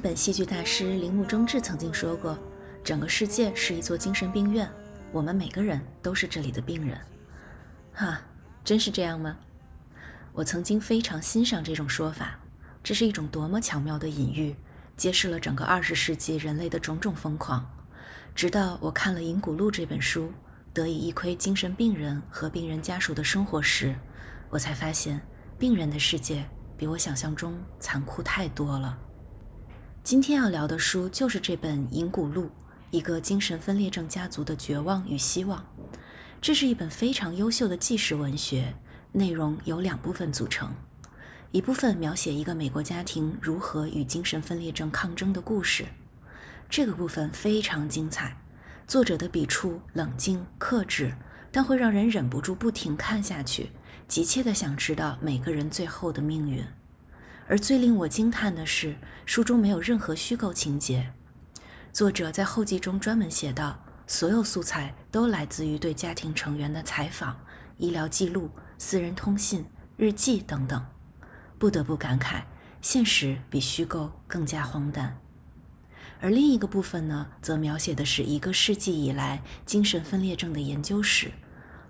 日本戏剧大师铃木忠志曾经说过：“整个世界是一座精神病院，我们每个人都是这里的病人。”哈，真是这样吗？我曾经非常欣赏这种说法，这是一种多么巧妙的隐喻，揭示了整个二十世纪人类的种种疯狂。直到我看了《银谷录》这本书，得以一窥精神病人和病人家属的生活时，我才发现，病人的世界比我想象中残酷太多了。今天要聊的书就是这本《银谷录》，一个精神分裂症家族的绝望与希望。这是一本非常优秀的纪实文学，内容由两部分组成，一部分描写一个美国家庭如何与精神分裂症抗争的故事。这个部分非常精彩，作者的笔触冷静克制，但会让人忍不住不停看下去，急切地想知道每个人最后的命运。而最令我惊叹的是，书中没有任何虚构情节。作者在后记中专门写道：所有素材都来自于对家庭成员的采访、医疗记录、私人通信、日记等等。不得不感慨，现实比虚构更加荒诞。而另一个部分呢，则描写的是一个世纪以来精神分裂症的研究史，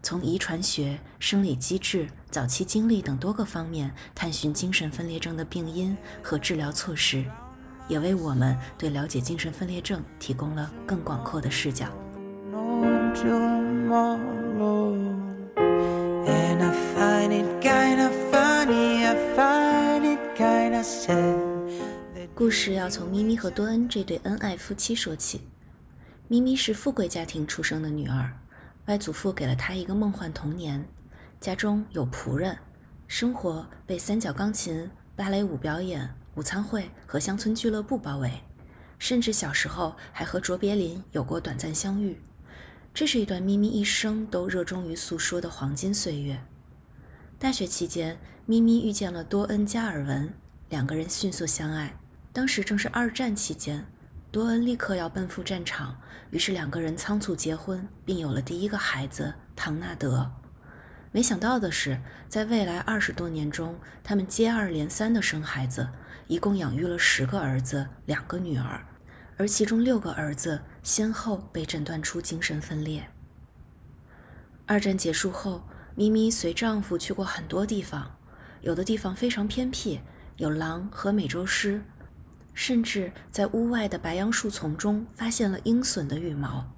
从遗传学、生理机制、早期经历等多个方面探寻精神分裂症的病因和治疗措施，也为我们对了解精神分裂症提供了更广阔的视角。故事要从咪咪和多恩这对恩爱夫妻说起。咪咪是富贵家庭出生的女儿，外祖父给了他一个梦幻童年，家中有仆人，生活被三角钢琴、芭蕾舞表演、午餐会和乡村俱乐部包围，甚至小时候还和卓别林有过短暂相遇。这是一段咪咪一生都热衷于诉说的黄金岁月。大学期间，咪咪遇见了多恩·加尔文，两个人迅速相爱。当时正是二战期间，多恩立刻要奔赴战场，于是两个人仓促结婚，并有了第一个孩子唐纳德。没想到的是，在未来二十多年中，他们接二连三的生孩子，一共养育了十个儿子、两个女儿，而其中六个儿子先后被诊断出精神分裂。二战结束后，咪咪随丈夫去过很多地方，有的地方非常偏僻，有狼和美洲狮。甚至在屋外的白杨树丛中发现了鹰隼的羽毛。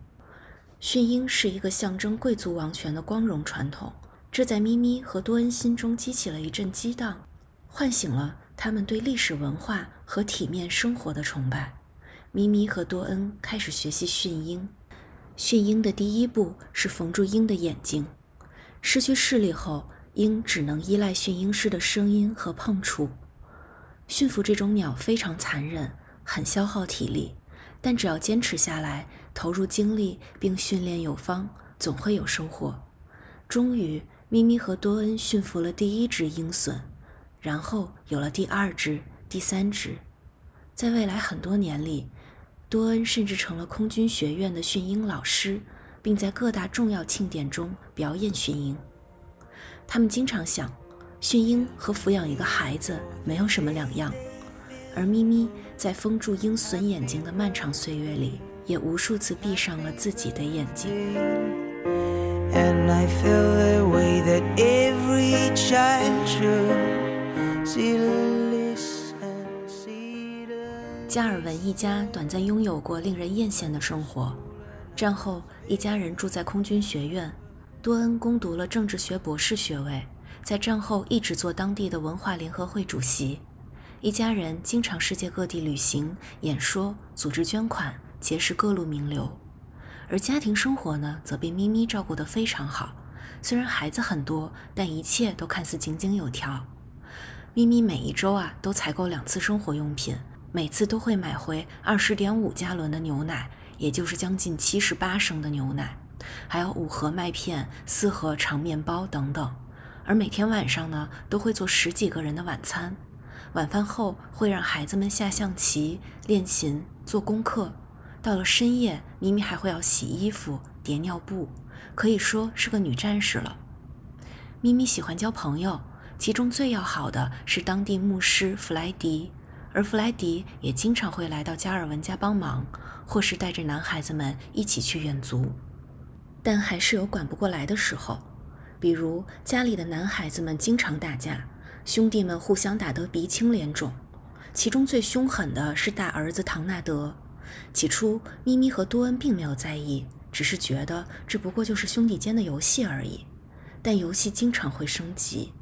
驯鹰是一个象征贵族王权的光荣传统，这在咪咪和多恩心中激起了一阵激荡，唤醒了他们对历史文化和体面生活的崇拜。咪咪和多恩开始学习驯鹰。驯鹰的第一步是缝住鹰的眼睛。失去视力后，鹰只能依赖驯鹰师的声音和碰触。驯服这种鸟非常残忍，很消耗体力，但只要坚持下来，投入精力并训练有方，总会有收获。终于，咪咪和多恩驯服了第一只鹰隼，然后有了第二只、第三只。在未来很多年里，多恩甚至成了空军学院的驯鹰老师，并在各大重要庆典中表演驯鹰。他们经常想。驯鹰和抚养一个孩子没有什么两样，而咪咪在封住鹰隼眼睛的漫长岁月里，也无数次闭上了自己的眼睛。加尔文一家短暂拥有过令人艳羡的生活，战后一家人住在空军学院，多恩攻读了政治学博士学位。在战后一直做当地的文化联合会主席，一家人经常世界各地旅行、演说、组织捐款、结识各路名流。而家庭生活呢，则被咪咪照顾得非常好。虽然孩子很多，但一切都看似井井有条。咪咪每一周啊，都采购两次生活用品，每次都会买回二十点五加仑的牛奶，也就是将近七十八升的牛奶，还有五盒麦片、四盒长面包等等。而每天晚上呢，都会做十几个人的晚餐。晚饭后会让孩子们下象棋、练琴、做功课。到了深夜，咪咪还会要洗衣服、叠尿布，可以说是个女战士了。咪咪喜欢交朋友，其中最要好的是当地牧师弗莱迪，而弗莱迪也经常会来到加尔文家帮忙，或是带着男孩子们一起去远足。但还是有管不过来的时候，比如家里的男孩子们经常打架，兄弟们互相打得鼻青脸肿。其中最凶狠的是大儿子唐纳德。起初，咪咪和多恩并没有在意，只是觉得这不过就是兄弟间的游戏而已。但游戏经常会升级。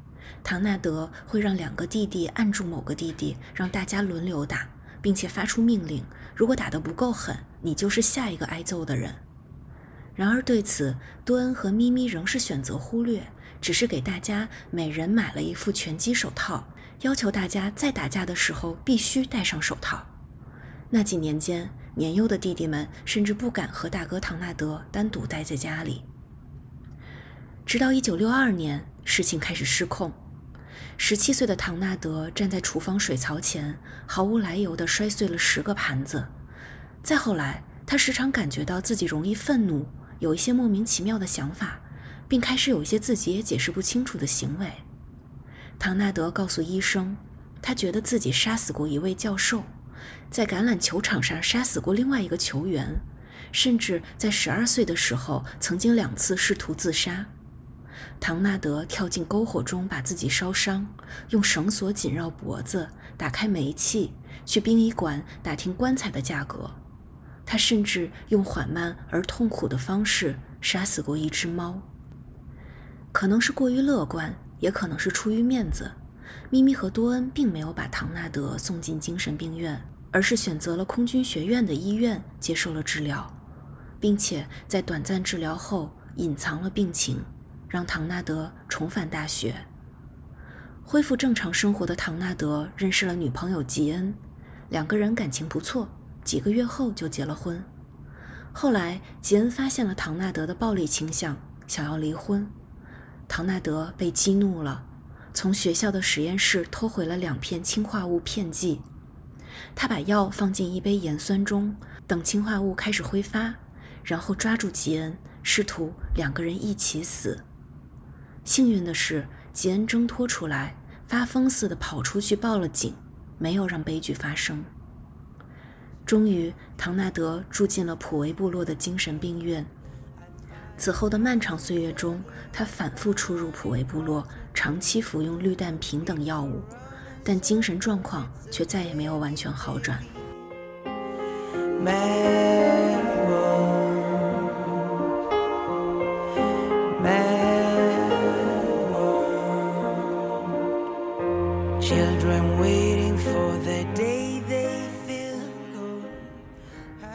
唐纳德会让两个弟弟按住某个弟弟，让大家轮流打，并且发出命令：如果打得不够狠，你就是下一个挨揍的人。然而对此，多恩和咪咪仍是选择忽略，只是给大家每人买了一副拳击手套，要求大家在打架的时候必须戴上手套。那几年间，年幼的弟弟们甚至不敢和大哥唐纳德单独待在家里。直到1962年，事情开始失控。十七岁的唐纳德站在厨房水槽前，毫无来由地摔碎了十个盘子。再后来，他时常感觉到自己容易愤怒，有一些莫名其妙的想法，并开始有一些自己也解释不清楚的行为。唐纳德告诉医生，他觉得自己杀死过一位教授，在橄榄球场上杀死过另外一个球员，甚至在十二岁的时候曾经两次试图自杀。唐纳德跳进篝火中，把自己烧伤，用绳索紧绕脖子，打开煤气，去殡仪馆打听棺材的价格。他甚至用缓慢而痛苦的方式杀死过一只猫。可能是过于乐观，也可能是出于面子，咪咪和多恩并没有把唐纳德送进精神病院，而是选择了空军学院的医院接受了治疗，并且在短暂治疗后隐藏了病情。让唐纳德重返大学，恢复正常生活的唐纳德认识了女朋友吉恩，两个人感情不错，几个月后就结了婚。后来，吉恩发现了唐纳德的暴力倾向，想要离婚。唐纳德被激怒了，从学校的实验室偷回了两片氰化物片剂，他把药放进一杯盐酸中，等氰化物开始挥发，然后抓住吉恩，试图两个人一起死。幸运的是，吉恩挣脱出来，发疯似的跑出去报了警，没有让悲剧发生。终于，唐纳德住进了普维部落的精神病院。此后的漫长岁月中，他反复出入普维部落，长期服用氯氮平等药物，但精神状况却再也没有完全好转。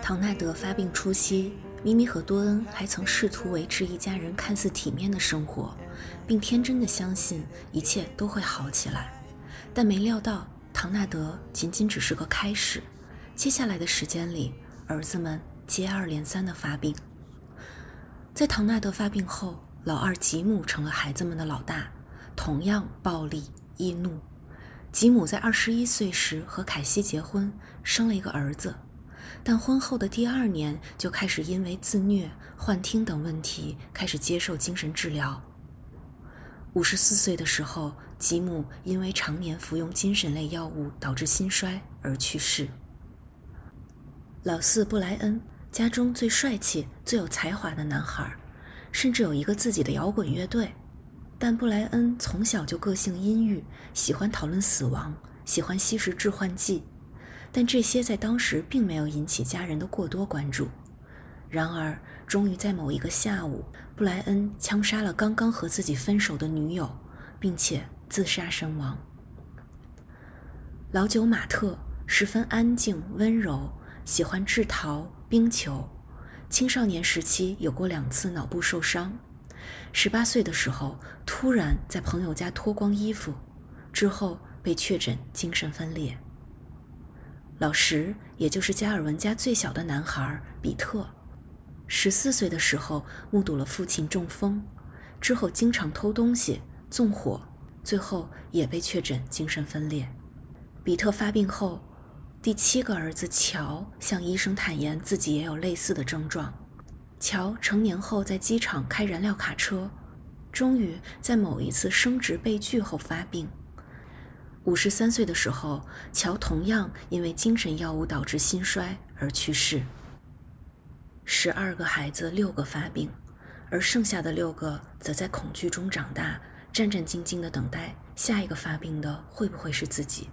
唐纳德发病初期，咪咪和多恩还曾试图维持一家人看似体面的生活，并天真的相信一切都会好起来。但没料到，唐纳德仅仅只是个开始。接下来的时间里，儿子们接二连三的发病。在唐纳德发病后，老二吉姆成了孩子们的老大，同样暴力易怒。吉姆在二十一岁时和凯西结婚，生了一个儿子。但婚后的第二年就开始因为自虐、幻听等问题开始接受精神治疗。五十四岁的时候，吉姆因为常年服用精神类药物导致心衰而去世。老四布莱恩，家中最帅气、最有才华的男孩，甚至有一个自己的摇滚乐队。但布莱恩从小就个性阴郁，喜欢讨论死亡，喜欢吸食致幻剂。但这些在当时并没有引起家人的过多关注。然而，终于在某一个下午，布莱恩枪杀了刚刚和自己分手的女友，并且自杀身亡。老九马特十分安静温柔，喜欢制陶、冰球。青少年时期有过两次脑部受伤。十八岁的时候，突然在朋友家脱光衣服，之后被确诊精神分裂。老十，也就是加尔文家最小的男孩比特，十四岁的时候目睹了父亲中风，之后经常偷东西、纵火，最后也被确诊精神分裂。比特发病后，第七个儿子乔向医生坦言自己也有类似的症状。乔成年后在机场开燃料卡车，终于在某一次升职被拒后发病。五十三岁的时候，乔同样因为精神药物导致心衰而去世。十二个孩子，六个发病，而剩下的六个则在恐惧中长大，战战兢兢地等待下一个发病的会不会是自己。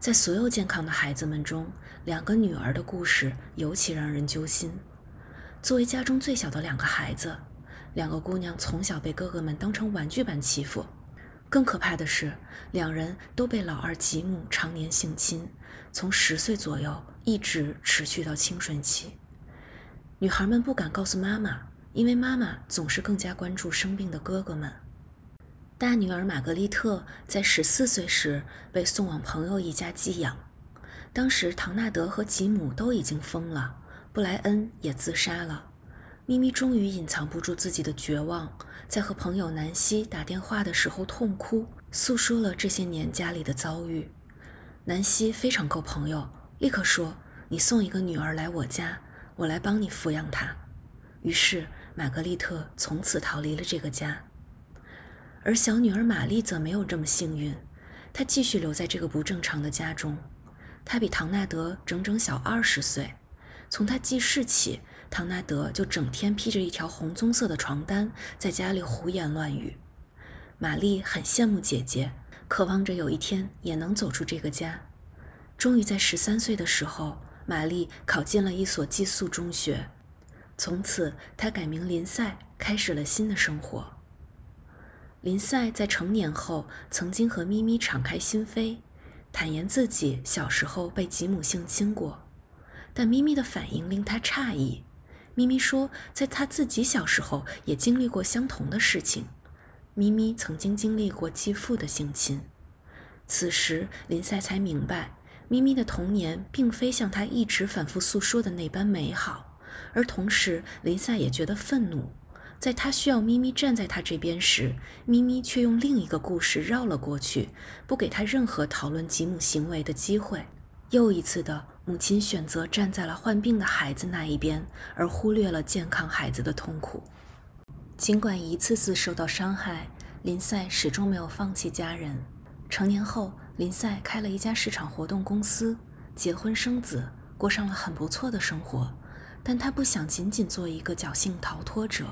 在所有健康的孩子们中，两个女儿的故事尤其让人揪心。作为家中最小的两个孩子，两个姑娘从小被哥哥们当成玩具般欺负。更可怕的是，两人都被老二吉姆常年性侵，从十岁左右一直持续到青春期。女孩们不敢告诉妈妈，因为妈妈总是更加关注生病的哥哥们。大女儿玛格丽特在十四岁时被送往朋友一家寄养，当时唐纳德和吉姆都已经疯了，布莱恩也自杀了。咪咪终于隐藏不住自己的绝望，在和朋友南希打电话的时候痛哭，诉说了这些年家里的遭遇。南希非常够朋友，立刻说：“你送一个女儿来我家，我来帮你抚养她。”于是玛格丽特从此逃离了这个家。而小女儿玛丽则没有这么幸运，她继续留在这个不正常的家中。她比唐纳德整整小二十岁，从她记事起。唐纳德就整天披着一条红棕色的床单，在家里胡言乱语。玛丽很羡慕姐姐，渴望着有一天也能走出这个家。终于在十三岁的时候，玛丽考进了一所寄宿中学，从此她改名林赛，开始了新的生活。林赛在成年后，曾经和咪咪敞开心扉，坦言自己小时候被吉姆性侵过，但咪咪的反应令他诧异。咪咪说，在他自己小时候也经历过相同的事情。咪咪曾经经历过继父的性侵。此时，林赛才明白，咪咪的童年并非像他一直反复诉说的那般美好。而同时，林赛也觉得愤怒，在他需要咪咪站在他这边时，咪咪却用另一个故事绕了过去，不给他任何讨论吉姆行为的机会。又一次的。母亲选择站在了患病的孩子那一边，而忽略了健康孩子的痛苦。尽管一次次受到伤害，林赛始终没有放弃家人。成年后，林赛开了一家市场活动公司，结婚生子，过上了很不错的生活。但他不想仅仅做一个侥幸逃脱者，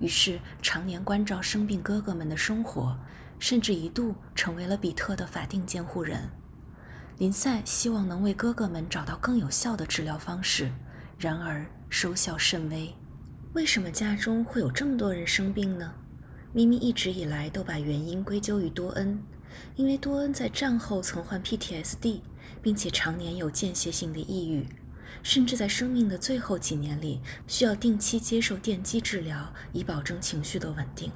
于是常年关照生病哥哥们的生活，甚至一度成为了比特的法定监护人。林赛希望能为哥哥们找到更有效的治疗方式，然而收效甚微。为什么家中会有这么多人生病呢？咪咪一直以来都把原因归咎于多恩，因为多恩在战后曾患 PTSD，并且常年有间歇性的抑郁，甚至在生命的最后几年里需要定期接受电击治疗，以保证情绪的稳定。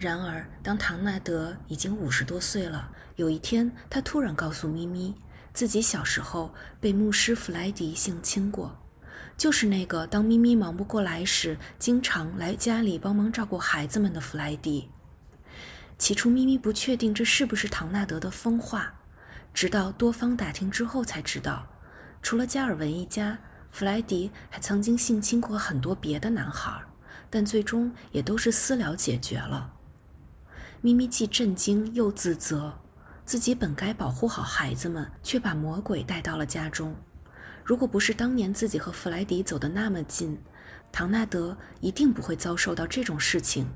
然而，当唐纳德已经五十多岁了，有一天，他突然告诉咪咪，自己小时候被牧师弗莱迪性侵过，就是那个当咪咪忙不过来时，经常来家里帮忙照顾孩子们的弗莱迪。起初，咪咪不确定这是不是唐纳德的疯话，直到多方打听之后才知道，除了加尔文一家，弗莱迪还曾经性侵过很多别的男孩，但最终也都是私了解决了。咪咪既震惊又自责，自己本该保护好孩子们，却把魔鬼带到了家中。如果不是当年自己和弗莱迪走得那么近，唐纳德一定不会遭受到这种事情，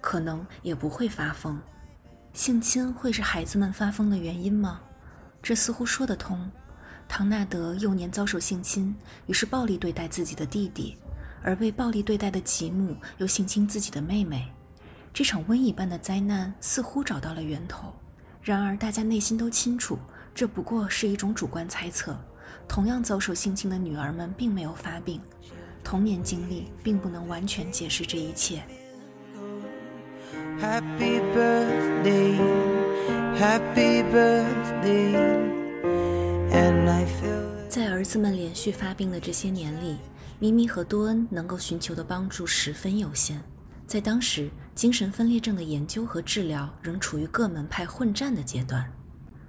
可能也不会发疯。性侵会是孩子们发疯的原因吗？这似乎说得通。唐纳德幼年遭受性侵，于是暴力对待自己的弟弟，而被暴力对待的吉姆又性侵自己的妹妹。这场瘟疫般的灾难似乎找到了源头，然而大家内心都清楚，这不过是一种主观猜测。同样遭受性侵的女儿们并没有发病，童年经历并不能完全解释这一切。Happy birthday, Happy birthday, and I feel 在儿子们连续发病的这些年里，咪咪和多恩能够寻求的帮助十分有限。在当时，精神分裂症的研究和治疗仍处于各门派混战的阶段。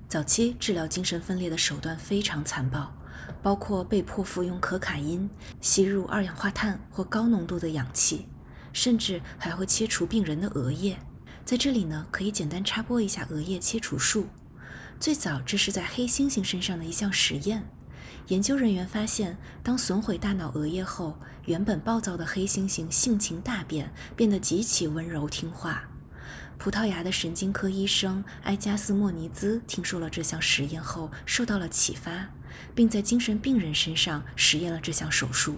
早期治疗精神分裂的手段非常残暴，包括被迫服用可卡因、吸入二氧化碳或高浓度的氧气，甚至还会切除病人的额叶。在这里呢，可以简单插播一下额叶切除术。最早，这是在黑猩猩身上的一项实验。研究人员发现，当损毁大脑额叶后，原本暴躁的黑猩猩性情大变，变得极其温柔听话。葡萄牙的神经科医生埃加斯莫尼兹听说了这项实验后，受到了启发，并在精神病人身上实验了这项手术。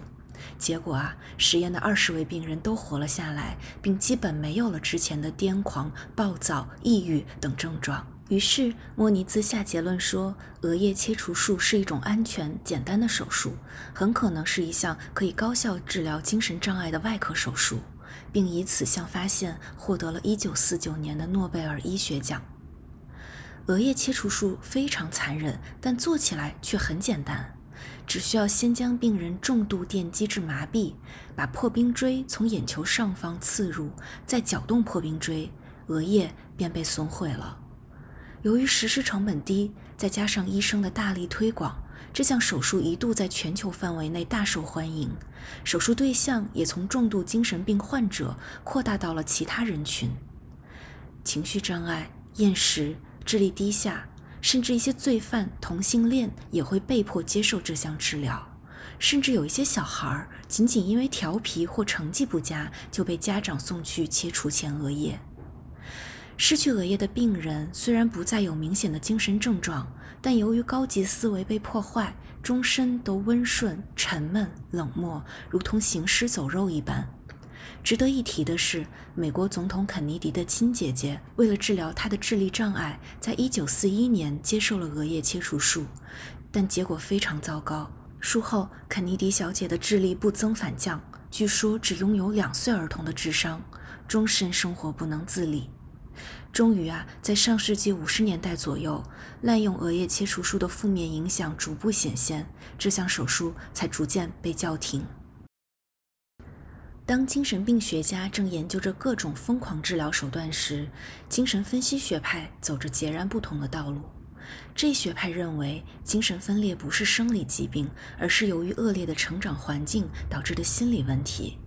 结果啊，实验的二十位病人都活了下来，并基本没有了之前的癫狂、暴躁、抑郁等症状。于是，莫尼兹下结论说，额叶切除术是一种安全、简单的手术，很可能是一项可以高效治疗精神障碍的外科手术，并以此项发现获得了一九四九年的诺贝尔医学奖。额叶切除术非常残忍，但做起来却很简单。只需要先将病人重度电击至麻痹，把破冰锥从眼球上方刺入，再搅动破冰锥，额叶便被损毁了。由于实施成本低，再加上医生的大力推广，这项手术一度在全球范围内大受欢迎。手术对象也从重度精神病患者扩大到了其他人群，情绪障碍、厌食、智力低下。甚至一些罪犯、同性恋也会被迫接受这项治疗，甚至有一些小孩仅仅因为调皮或成绩不佳就被家长送去切除前额叶。失去额叶的病人虽然不再有明显的精神症状，但由于高级思维被破坏，终身都温顺、沉闷、冷漠，如同行尸走肉一般。值得一提的是，美国总统肯尼迪的亲姐姐为了治疗他的智力障碍，在1941年接受了额叶切除术，但结果非常糟糕。术后，肯尼迪小姐的智力不增反降，据说只拥有两岁儿童的智商，终身生活不能自理。终于啊，在上世纪五十年代左右，滥用额叶切除术的负面影响逐步显现，这项手术才逐渐被叫停。当精神病学家正研究着各种疯狂治疗手段时，精神分析学派走着截然不同的道路。这一学派认为，精神分裂不是生理疾病，而是由于恶劣的成长环境导致的心理问题。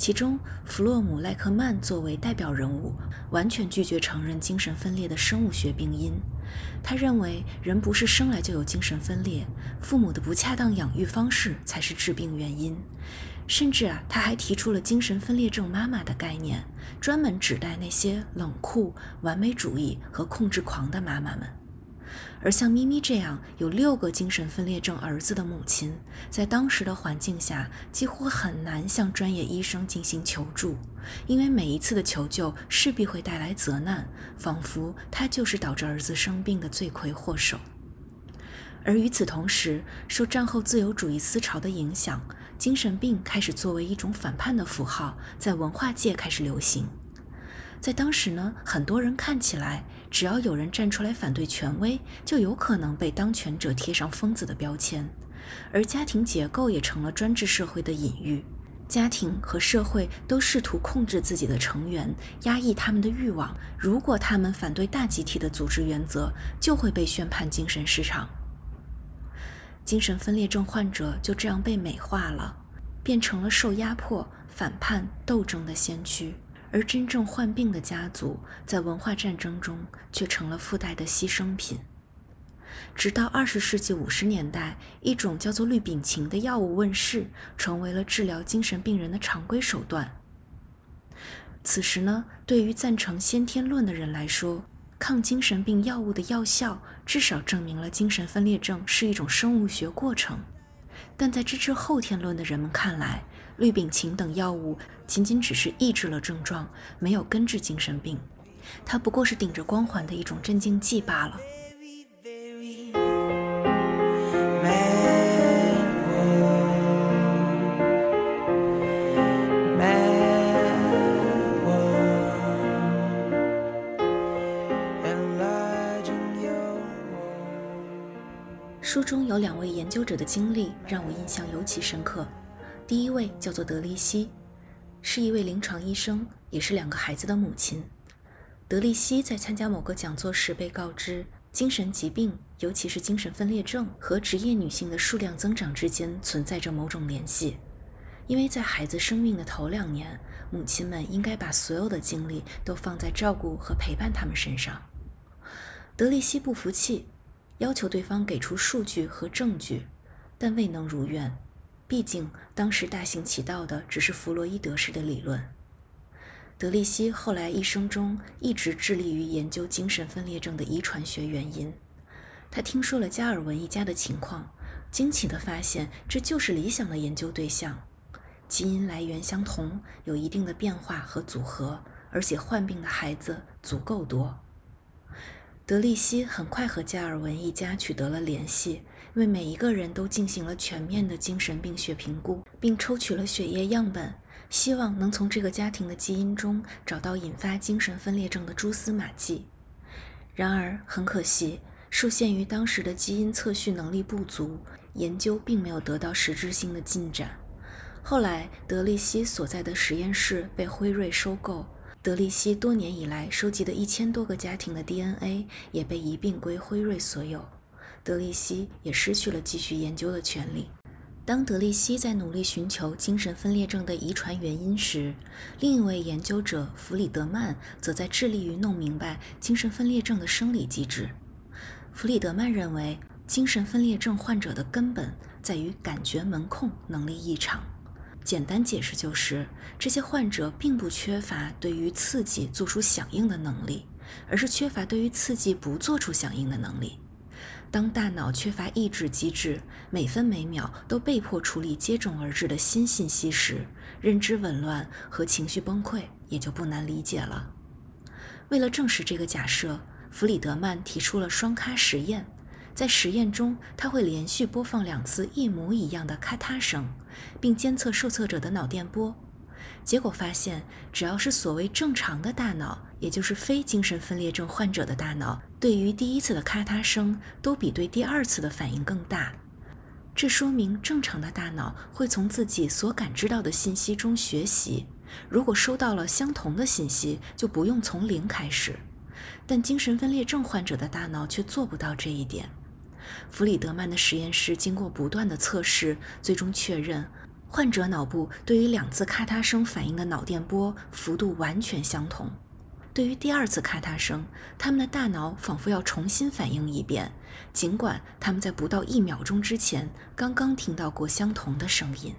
其中，弗洛姆赖克曼作为代表人物，完全拒绝承认精神分裂的生物学病因。他认为，人不是生来就有精神分裂，父母的不恰当养育方式才是致病原因。甚至啊，他还提出了精神分裂症妈妈的概念，专门指代那些冷酷、完美主义和控制狂的妈妈们。而像咪咪这样有六个精神分裂症儿子的母亲，在当时的环境下，几乎很难向专业医生进行求助，因为每一次的求救势必会带来责难，仿佛他就是导致儿子生病的罪魁祸首。而与此同时，受战后自由主义思潮的影响。精神病开始作为一种反叛的符号，在文化界开始流行。在当时呢，很多人看起来，只要有人站出来反对权威，就有可能被当权者贴上疯子的标签。而家庭结构也成了专制社会的隐喻，家庭和社会都试图控制自己的成员，压抑他们的欲望。如果他们反对大集体的组织原则，就会被宣判精神失常。精神分裂症患者就这样被美化了，变成了受压迫、反叛、斗争的先驱，而真正患病的家族在文化战争中却成了附带的牺牲品。直到二十世纪五十年代，一种叫做氯丙嗪的药物问世，成为了治疗精神病人的常规手段。此时呢，对于赞成先天论的人来说，抗精神病药物的药效至少证明了精神分裂症是一种生物学过程，但在支持后天论的人们看来，氯丙嗪等药物仅仅只是抑制了症状，没有根治精神病，它不过是顶着光环的一种镇静剂罢了。书中有两位研究者的经历让我印象尤其深刻。第一位叫做德利希，是一位临床医生，也是两个孩子的母亲。德利希在参加某个讲座时被告知，精神疾病，尤其是精神分裂症和职业女性的数量增长之间存在着某种联系。因为在孩子生命的头两年，母亲们应该把所有的精力都放在照顾和陪伴他们身上。德利西不服气，要求对方给出数据和证据，但未能如愿。毕竟当时大行其道的只是弗洛伊德式的理论。德利希后来一生中一直致力于研究精神分裂症的遗传学原因。他听说了加尔文一家的情况，惊奇地发现这就是理想的研究对象：基因来源相同，有一定的变化和组合，而且患病的孩子足够多。德利西很快和加尔文一家取得了联系，为每一个人都进行了全面的精神病学评估，并抽取了血液样本，希望能从这个家庭的基因中找到引发精神分裂症的蛛丝马迹。然而，很可惜，受限于当时的基因测序能力不足，研究并没有得到实质性的进展。后来，德利西所在的实验室被辉瑞收购。德利西多年以来收集的一千多个家庭的 DNA 也被一并归辉瑞所有，德利西也失去了继续研究的权利。当德利西在努力寻求精神分裂症的遗传原因时，另一位研究者弗里德曼则在致力于弄明白精神分裂症的生理机制。弗里德曼认为，精神分裂症患者的根本在于感觉门控能力异常。简单解释就是，这些患者并不缺乏对于刺激做出响应的能力，而是缺乏对于刺激不做出响应的能力。当大脑缺乏抑制机制，每分每秒都被迫处理接踵而至的新信息时，认知紊乱和情绪崩溃也就不难理解了。为了证实这个假设，弗里德曼提出了双咖实验。在实验中，他会连续播放两次一模一样的咔嗒声，并监测受测者的脑电波。结果发现，只要是所谓正常的大脑，也就是非精神分裂症患者的大脑，对于第一次的咔嗒声都比对第二次的反应更大。这说明正常的大脑会从自己所感知到的信息中学习，如果收到了相同的信息，就不用从零开始。但精神分裂症患者的大脑却做不到这一点。弗里德曼的实验室经过不断的测试，最终确认，患者脑部对于两次咔嗒声反应的脑电波幅度完全相同。对于第二次咔嗒声，他们的大脑仿佛要重新反应一遍，尽管他们在不到一秒钟之前刚刚听到过相同的声音。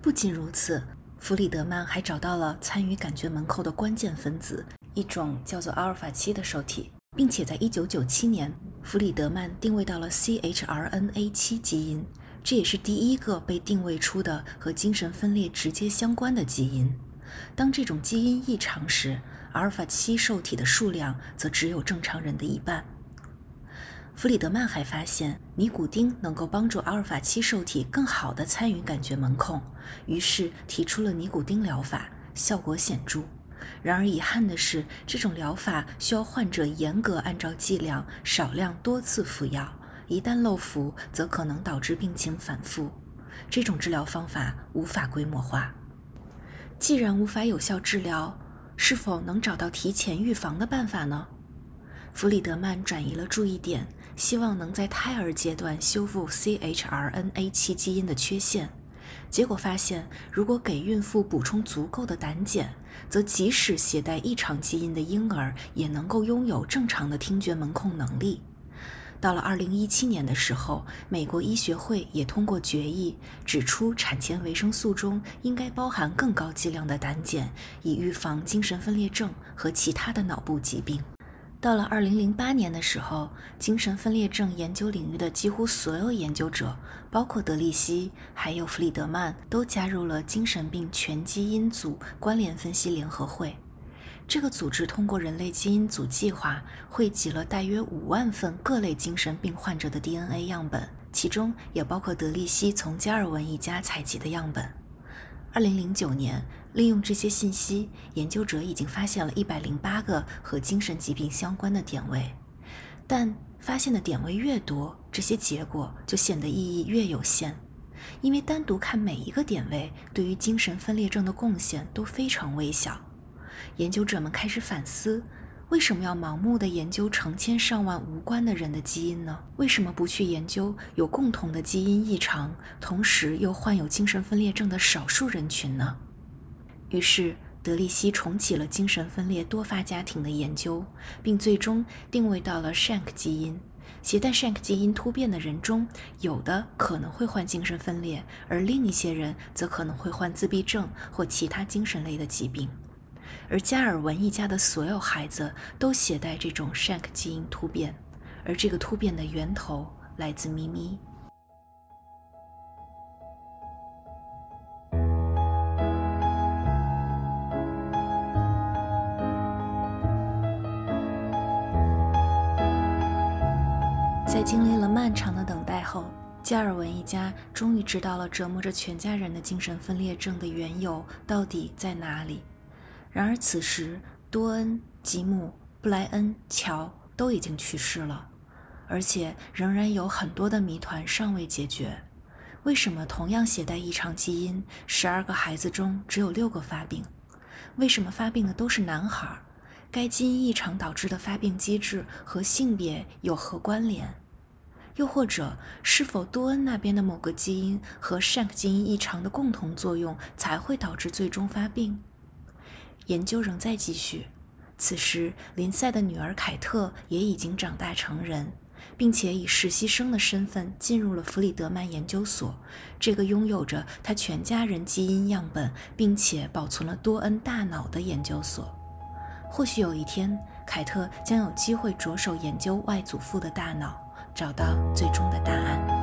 不仅如此，弗里德曼还找到了参与感觉门扣的关键分子，一种叫做阿尔法七的受体。并且在1997年，弗里德曼定位到了 CHRNA7 基因，这也是第一个被定位出的和精神分裂直接相关的基因。当这种基因异常时，阿尔法七受体的数量则只有正常人的一半。弗里德曼还发现，尼古丁能够帮助阿尔法七受体更好地参与感觉门控，于是提出了尼古丁疗法，效果显著。然而遗憾的是，这种疗法需要患者严格按照剂量、少量多次服药，一旦漏服，则可能导致病情反复。这种治疗方法无法规模化。既然无法有效治疗，是否能找到提前预防的办法呢？弗里德曼转移了注意点，希望能在胎儿阶段修复 CHRNA7 基因的缺陷。结果发现，如果给孕妇补充足够的胆碱，则即使携带异常基因的婴儿也能够拥有正常的听觉门控能力。到了2017年的时候，美国医学会也通过决议指出，产前维生素中应该包含更高剂量的胆碱，以预防精神分裂症和其他的脑部疾病。到了2008年的时候，精神分裂症研究领域的几乎所有研究者，包括德利希还有弗里德曼，都加入了精神病全基因组关联分析联合会。这个组织通过人类基因组计划，汇集了大约五万份各类精神病患者的 DNA 样本，其中也包括德利希从加尔文一家采集的样本。二零零九年。利用这些信息，研究者已经发现了一百零八个和精神疾病相关的点位。但发现的点位越多，这些结果就显得意义越有限，因为单独看每一个点位，对于精神分裂症的贡献都非常微小。研究者们开始反思：为什么要盲目的研究成千上万无关的人的基因呢？为什么不去研究有共同的基因异常，同时又患有精神分裂症的少数人群呢？于是，德利希重启了精神分裂多发家庭的研究，并最终定位到了 Shank 基因。携带 Shank 基因突变的人中，有的可能会患精神分裂，而另一些人则可能会患自闭症或其他精神类的疾病。而加尔文一家的所有孩子都携带这种 Shank 基因突变，而这个突变的源头来自咪咪。在经历了漫长的等待后，加尔文一家终于知道了折磨着全家人的精神分裂症的缘由到底在哪里。然而，此时多恩、吉姆、布莱恩、乔都已经去世了，而且仍然有很多的谜团尚未解决。为什么同样携带异常基因，十二个孩子中只有六个发病？为什么发病的都是男孩？该基因异常导致的发病机制和性别有何关联？又或者，是否多恩那边的某个基因和 Shank 基因异常的共同作用才会导致最终发病？研究仍在继续。此时，林赛的女儿凯特也已经长大成人，并且以实习生的身份进入了弗里德曼研究所，这个拥有着他全家人基因样本，并且保存了多恩大脑的研究所。或许有一天，凯特将有机会着手研究外祖父的大脑，找到最终的答案。